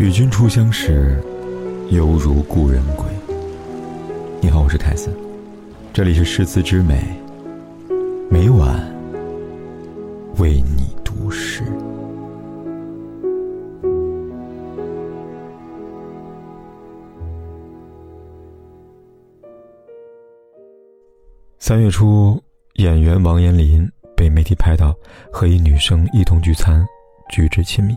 与君初相识，犹如故人归。你好，我是凯斯，这里是诗词之美，每晚为你读诗。三月初，演员王彦霖被媒体拍到和一女生一同聚餐，举止亲密。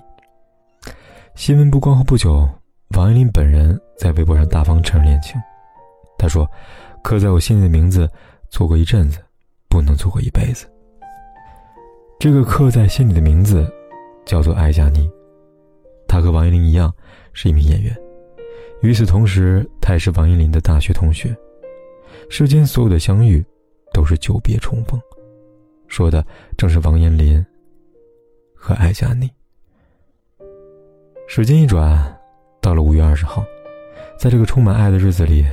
新闻曝光后不久，王彦霖本人在微博上大方承认恋情。他说：“刻在我心里的名字，错过一阵子，不能错过一辈子。”这个刻在心里的名字，叫做艾佳妮。她和王彦霖一样，是一名演员。与此同时，她也是王彦霖的大学同学。世间所有的相遇，都是久别重逢。说的正是王彦霖和艾佳妮。时间一转，到了五月二十号，在这个充满爱的日子里，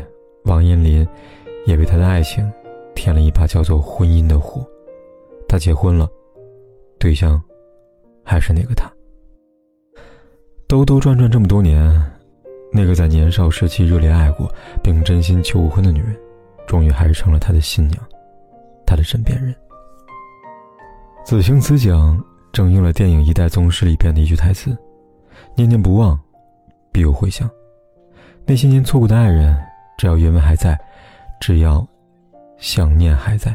王彦霖也为他的爱情添了一把叫做婚姻的火。他结婚了，对象还是那个他。兜兜转转这么多年，那个在年少时期热烈爱过并真心求婚的女人，终于还是成了他的新娘，他的枕边人。此情此景，正应了电影《一代宗师》里边的一句台词。念念不忘，必有回响。那些年错过的爱人，只要余温还在，只要想念还在，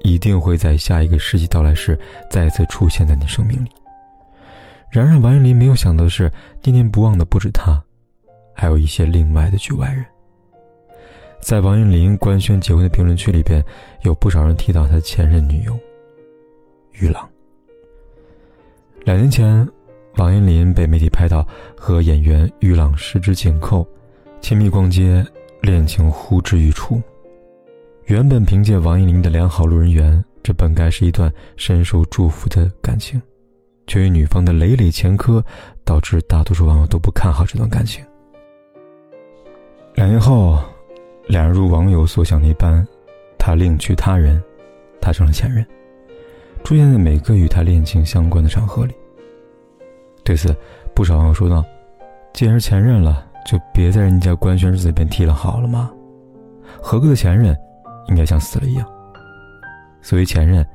一定会在下一个世纪到来时再次出现在你生命里。然而，王彦霖没有想到的是，念念不忘的不止他，还有一些另外的局外人。在王彦霖官宣结婚的评论区里边，有不少人提到他前任女友于朗。两年前。王彦霖被媒体拍到和演员玉朗十指紧扣，亲密逛街，恋情呼之欲出。原本凭借王彦霖的良好路人缘，这本该是一段深受祝福的感情，却因女方的累累前科，导致大多数网友都不看好这段感情。两年后，两人如网友所想那般，他另娶他人，他成了前任，出现在每个与他恋情相关的场合里。对此，不少网友说道：“既然是前任了，就别在人家官宣日子里边提了，好了吗？合格的前任，应该像死了一样。所谓前任，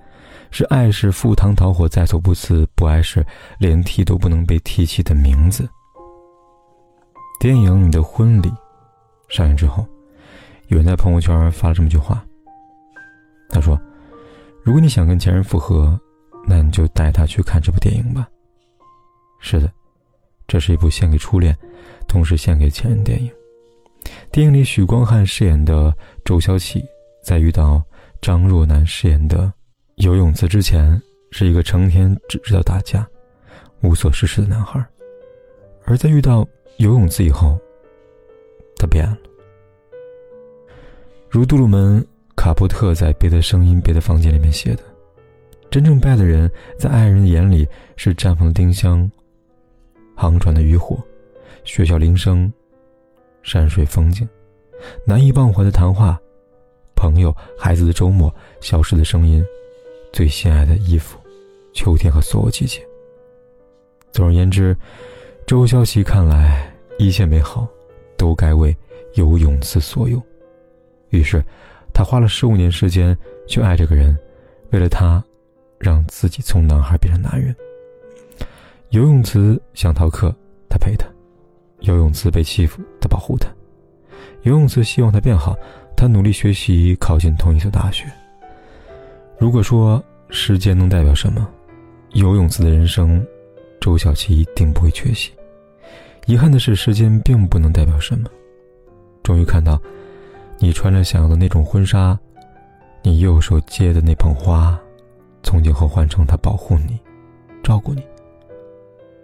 是爱是赴汤蹈火在所不辞，不爱是连提都不能被提起的名字。”电影《你的婚礼》上映之后，有人在朋友圈发了这么句话：“他说，如果你想跟前任复合，那你就带他去看这部电影吧。”是的，这是一部献给初恋，同时献给前任电影。电影里，许光汉饰演的周潇齐，在遇到张若楠饰演的游泳池之前，是一个成天只知道打架、无所事事的男孩；而在遇到游泳池以后，他变了。如杜鲁门·卡波特在《别的声音，别的房间》里面写的：“真正败的人，在爱人眼里是绽放的丁香。”航船的渔火，学校铃声，山水风景，难以忘怀的谈话，朋友孩子的周末，消失的声音，最心爱的衣服，秋天和所有季节。总而言之，周潇齐看来，一切美好，都该为游泳池所有。于是，他花了十五年时间去爱这个人，为了他，让自己从男孩变成男人。游泳池想逃课，他陪他；游泳池被欺负，他保护他；游泳池希望他变好，他努力学习，考进同一所大学。如果说时间能代表什么，游泳池的人生，周小琪一定不会缺席。遗憾的是，时间并不能代表什么。终于看到，你穿着想要的那种婚纱，你右手接的那捧花，从今后换成他保护你，照顾你。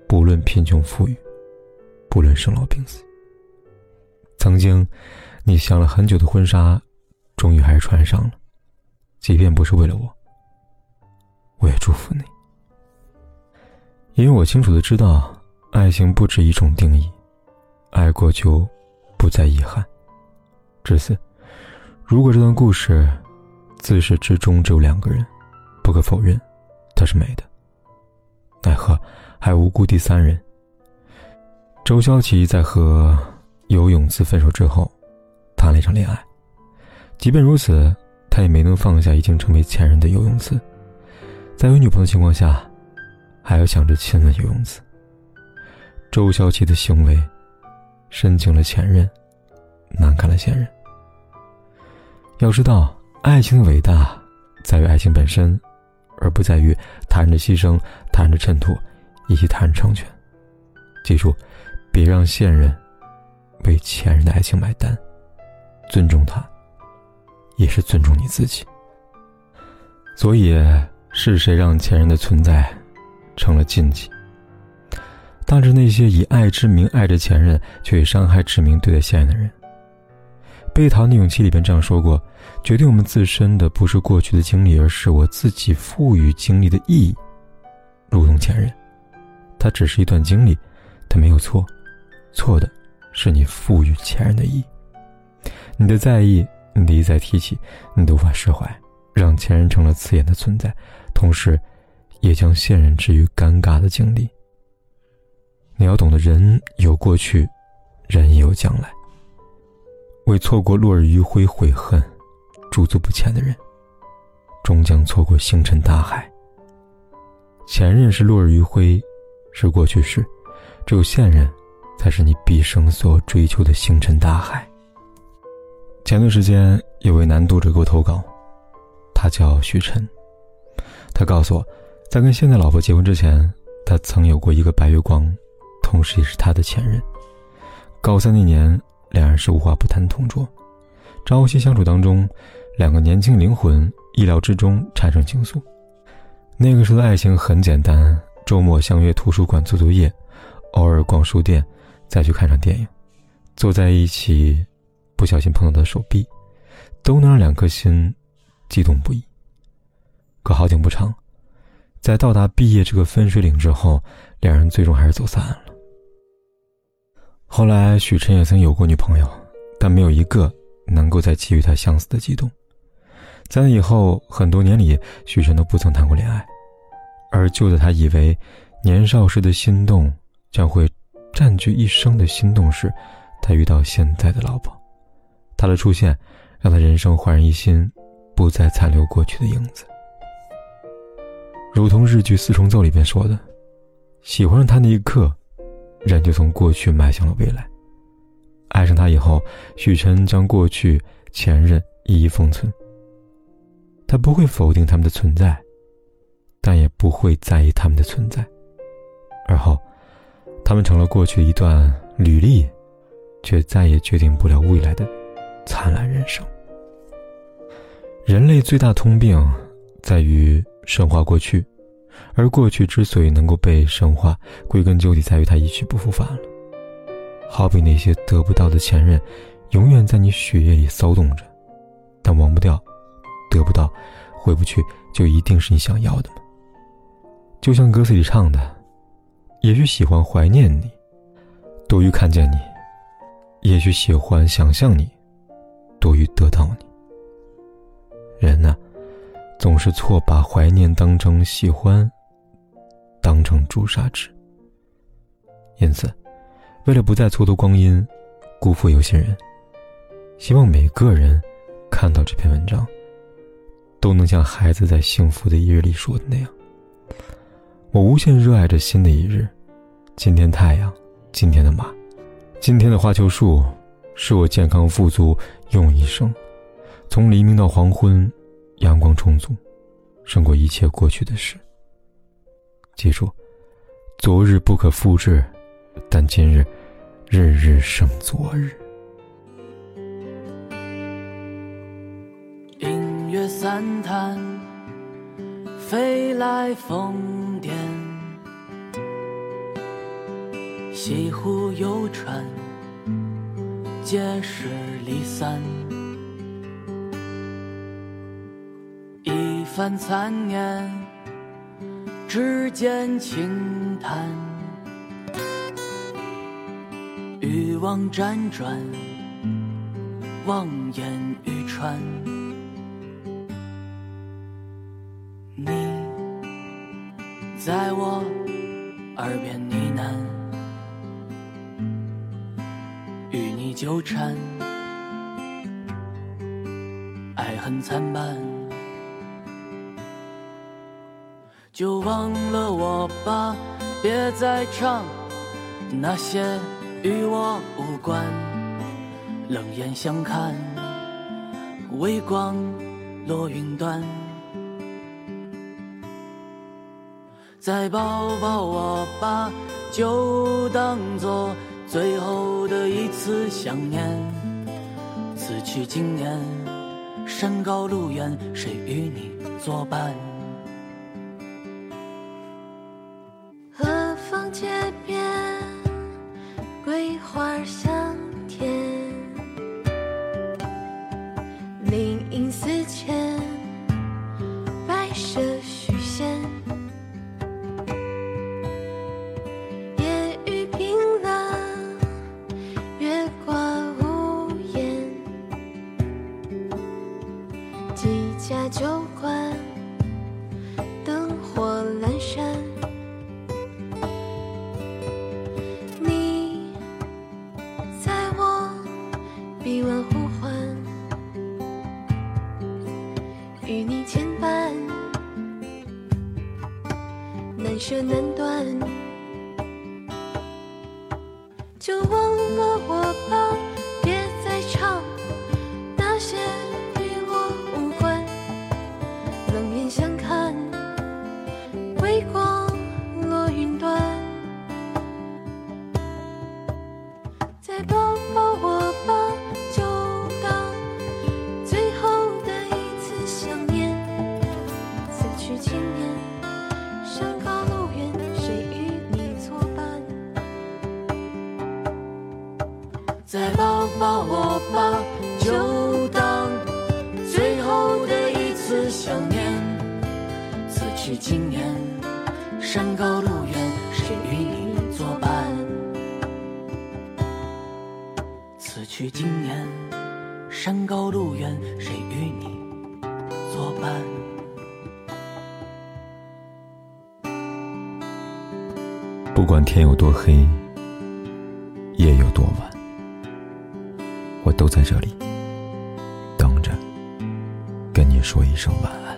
不论贫穷富裕，不论生老病死。曾经，你想了很久的婚纱，终于还是穿上了。即便不是为了我，我也祝福你。因为我清楚的知道，爱情不止一种定义，爱过就不再遗憾。至此，如果这段故事自始至终只有两个人，不可否认，它是美的。奈何。还无辜第三人，周潇齐在和游泳次分手之后，谈了一场恋爱。即便如此，他也没能放下已经成为前任的游泳次，在有女朋友的情况下，还要想着亲吻游泳次。周潇齐的行为，深情了前任，难看了现任。要知道，爱情的伟大，在于爱情本身，而不在于他人的牺牲、他人的衬托，以及他人成全。记住。别让现任为前任的爱情买单，尊重他，也是尊重你自己。所以，是谁让前任的存在成了禁忌？当着那些以爱之名爱着前任，却以伤害之名对待现任的人。《被讨厌的勇气》里边这样说过：“决定我们自身的不是过去的经历，而是我自己赋予经历的意义。”如同前任，他只是一段经历，他没有错。错的，是你赋予前任的意义。你的在意，你的一再提起，你都无法释怀，让前任成了刺眼的存在，同时，也将现任置于尴尬的境地。你要懂得，人有过去，人也有将来。为错过落日余晖悔恨、驻足不前的人，终将错过星辰大海。前任是落日余晖，是过去式，只有现任。才是你毕生所追求的星辰大海。前段时间有位男读者给我投稿，他叫许晨。他告诉我，在跟现在老婆结婚之前，他曾有过一个白月光，同时也是他的前任。高三那年，两人是无话不谈的同桌，朝夕相处当中，两个年轻灵魂意料之中产生情愫。那个时候的爱情很简单，周末相约图书馆做作业，偶尔逛书店。再去看场电影，坐在一起，不小心碰到的手臂，都能让两颗心激动不已。可好景不长，在到达毕业这个分水岭之后，两人最终还是走散了。后来，许晨也曾有过女朋友，但没有一个能够再给予他相似的激动。在那以后很多年里，许晨都不曾谈过恋爱，而就在他以为年少时的心动将会。占据一生的心动时，他遇到现在的老婆，她的出现让他人生焕然一新，不再残留过去的影子。如同日剧《四重奏》里面说的：“喜欢上他那一刻，人就从过去迈向了未来。”爱上他以后，许晨将过去、前任一一封存。他不会否定他们的存在，但也不会在意他们的存在。而后。他们成了过去一段履历，却再也决定不了未来的灿烂人生。人类最大通病在于神话过去，而过去之所以能够被神化，归根究底在于它一去不复返了。好比那些得不到的前任，永远在你血液里骚动着，但忘不掉，得不到，回不去，就一定是你想要的吗？就像歌词里唱的。也许喜欢怀念你，多于看见你；也许喜欢想象你，多于得到你。人呢，总是错把怀念当成喜欢，当成朱砂痣。因此，为了不再蹉跎光阴，辜负有心人，希望每个人看到这篇文章，都能像孩子在幸福的一日里说的那样。我无限热爱着新的一日，今天太阳，今天的马，今天的花球树，是我健康富足用一生。从黎明到黄昏，阳光充足，胜过一切过去的事。记住，昨日不可复制，但今日，日日胜昨日。音乐散弹，飞来风。西湖游船，皆是离散。一番残念，指尖轻弹。欲望辗转，望眼欲穿。你在我耳边呢喃。纠缠，爱恨参半，就忘了我吧，别再唱那些与我无关。冷眼相看，微光落云端。再抱抱我吧，就当作最后的一次想念。此去经年，山高路远，谁与你作伴？何方街边，桂花香甜，舍难断，再抱抱我吧，就当最后的一次想念。此去经年，山高路远，谁与你作伴？此去经年，山高路远，谁与你作伴？不管天有多黑，夜有多晚，都在这里等着，跟你说一声晚安。